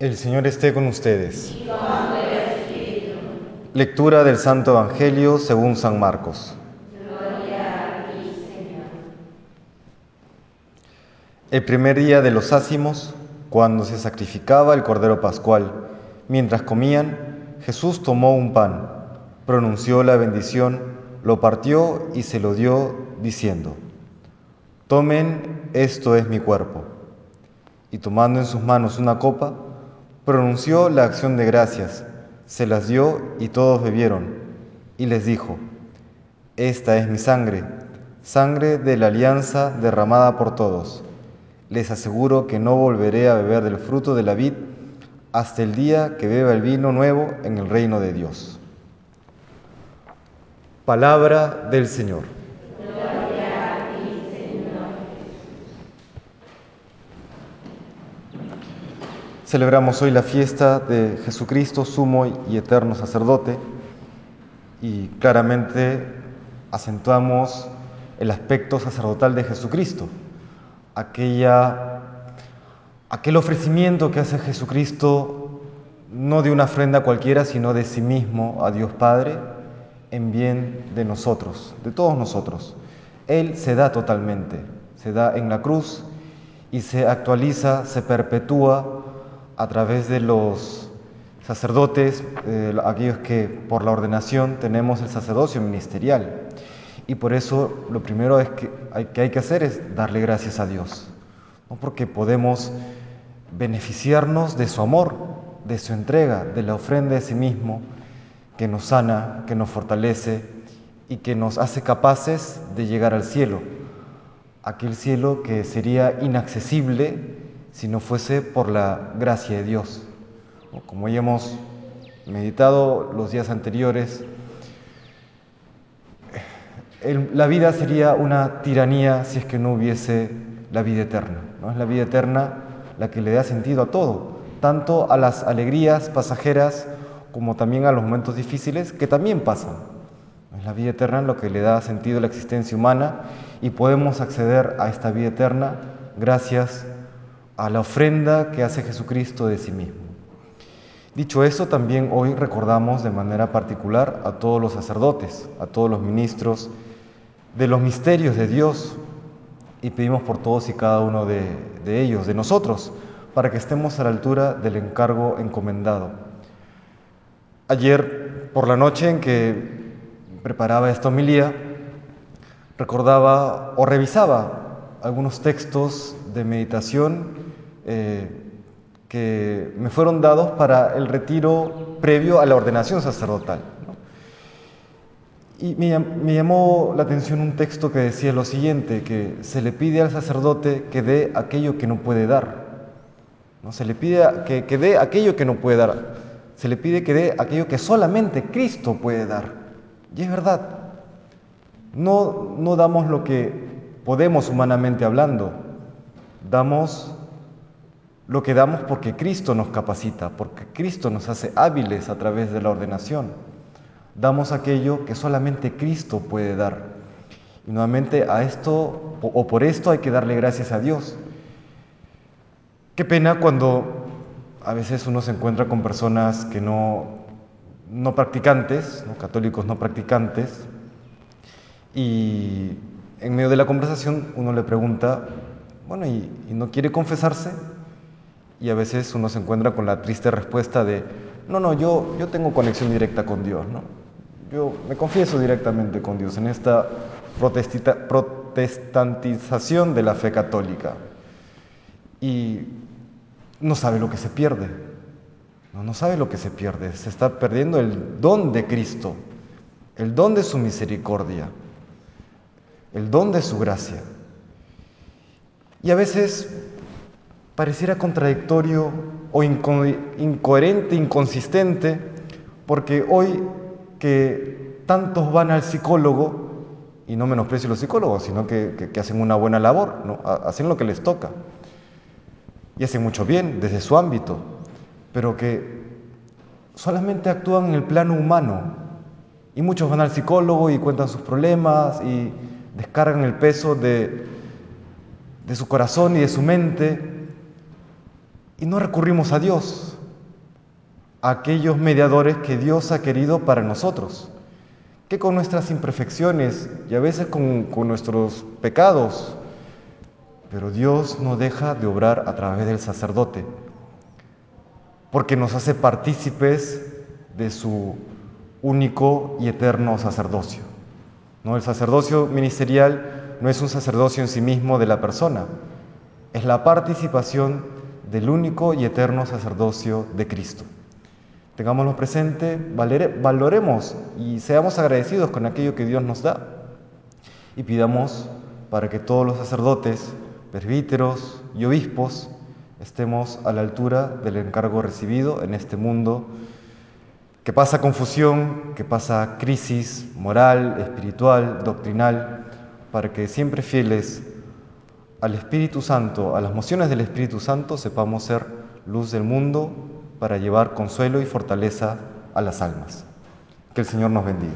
El Señor esté con ustedes. Lectura del Santo Evangelio según San Marcos. El primer día de los ácimos, cuando se sacrificaba el Cordero Pascual, mientras comían, Jesús tomó un pan, pronunció la bendición, lo partió y se lo dio, diciendo, Tomen, esto es mi cuerpo. Y tomando en sus manos una copa, pronunció la acción de gracias, se las dio y todos bebieron, y les dijo, Esta es mi sangre, sangre de la alianza derramada por todos. Les aseguro que no volveré a beber del fruto de la vid hasta el día que beba el vino nuevo en el reino de Dios. Palabra del Señor. Celebramos hoy la fiesta de Jesucristo, sumo y eterno sacerdote, y claramente acentuamos el aspecto sacerdotal de Jesucristo, aquella, aquel ofrecimiento que hace Jesucristo no de una ofrenda cualquiera, sino de sí mismo a Dios Padre en bien de nosotros, de todos nosotros. Él se da totalmente, se da en la cruz y se actualiza, se perpetúa a través de los sacerdotes, eh, aquellos que por la ordenación tenemos el sacerdocio ministerial. Y por eso lo primero es que, hay, que hay que hacer es darle gracias a Dios, ¿no? porque podemos beneficiarnos de su amor, de su entrega, de la ofrenda de sí mismo, que nos sana, que nos fortalece y que nos hace capaces de llegar al cielo, aquel cielo que sería inaccesible si no fuese por la gracia de Dios. Como ya hemos meditado los días anteriores, la vida sería una tiranía si es que no hubiese la vida eterna. ¿no? Es la vida eterna la que le da sentido a todo, tanto a las alegrías pasajeras como también a los momentos difíciles que también pasan. Es la vida eterna lo que le da sentido a la existencia humana y podemos acceder a esta vida eterna gracias a a la ofrenda que hace Jesucristo de sí mismo. Dicho eso, también hoy recordamos de manera particular a todos los sacerdotes, a todos los ministros de los misterios de Dios y pedimos por todos y cada uno de, ellos, de nosotros, para que estemos a la altura del encargo encomendado. Ayer por la noche en que preparaba esta homilía, recordaba o revisaba algunos textos de meditación eh, que me fueron dados para el retiro previo a la ordenación sacerdotal. Y me, llamó la atención un texto que decía lo siguiente, que se le pide al sacerdote que dé aquello que no puede dar. ¿no? Se le pide que, que dé aquello que no puede dar. Se le pide que dé aquello que solamente Cristo puede dar. Y es verdad. No, no damos lo que podemos humanamente hablando. Damos lo que damos porque Cristo nos capacita, porque Cristo nos hace hábiles a través de la ordenación. Damos aquello que solamente Cristo puede dar. Y nuevamente a esto, o por esto hay que darle gracias a Dios. Qué pena cuando a veces uno se encuentra con personas que no, no practicantes, católicos no practicantes, y en medio de la conversación uno le pregunta, bueno, ¿y, y no quiere confesarse? Y a veces uno se encuentra con la triste respuesta de, no, no, yo, yo tengo conexión directa con Dios, ¿no? Yo me confieso directamente con Dios en esta protestantización de la fe católica. Y no sabe lo que se pierde. No, no sabe lo que se pierde. Se está perdiendo el don de Cristo, el don de su misericordia, el don de su gracia. Y a veces pareciera contradictorio o incoherente, inconsistente, porque hoy que tantos van al psicólogo, y no menosprecio los psicólogos, sino que, hacen una buena labor, ¿no? hacen lo que les toca, y hacen mucho bien desde su ámbito, pero que solamente actúan en el plano humano, y muchos van al psicólogo y cuentan sus problemas y descargan el peso de, de su corazón y de su mente, y no recurrimos a Dios. aquellos mediadores que Dios ha querido para nosotros, que con nuestras imperfecciones y a veces con, con nuestros pecados, pero Dios no deja de obrar a través del sacerdote, porque nos hace partícipes de su único y eterno sacerdocio. ¿No? El sacerdocio ministerial no es un sacerdocio en sí mismo de la persona, es la participación del único y eterno sacerdocio de Cristo. Tengámoslo presente, valoremos y seamos agradecidos con aquello que Dios nos da y pidamos para que todos los sacerdotes, presbíteros y obispos estemos a la altura del encargo recibido en este mundo que pasa confusión, que pasa crisis moral, espiritual, doctrinal, para que siempre fieles al Espíritu Santo, a las mociones del Espíritu Santo, sepamos ser luz del mundo para llevar consuelo y fortaleza a las almas. Que el Señor nos bendiga.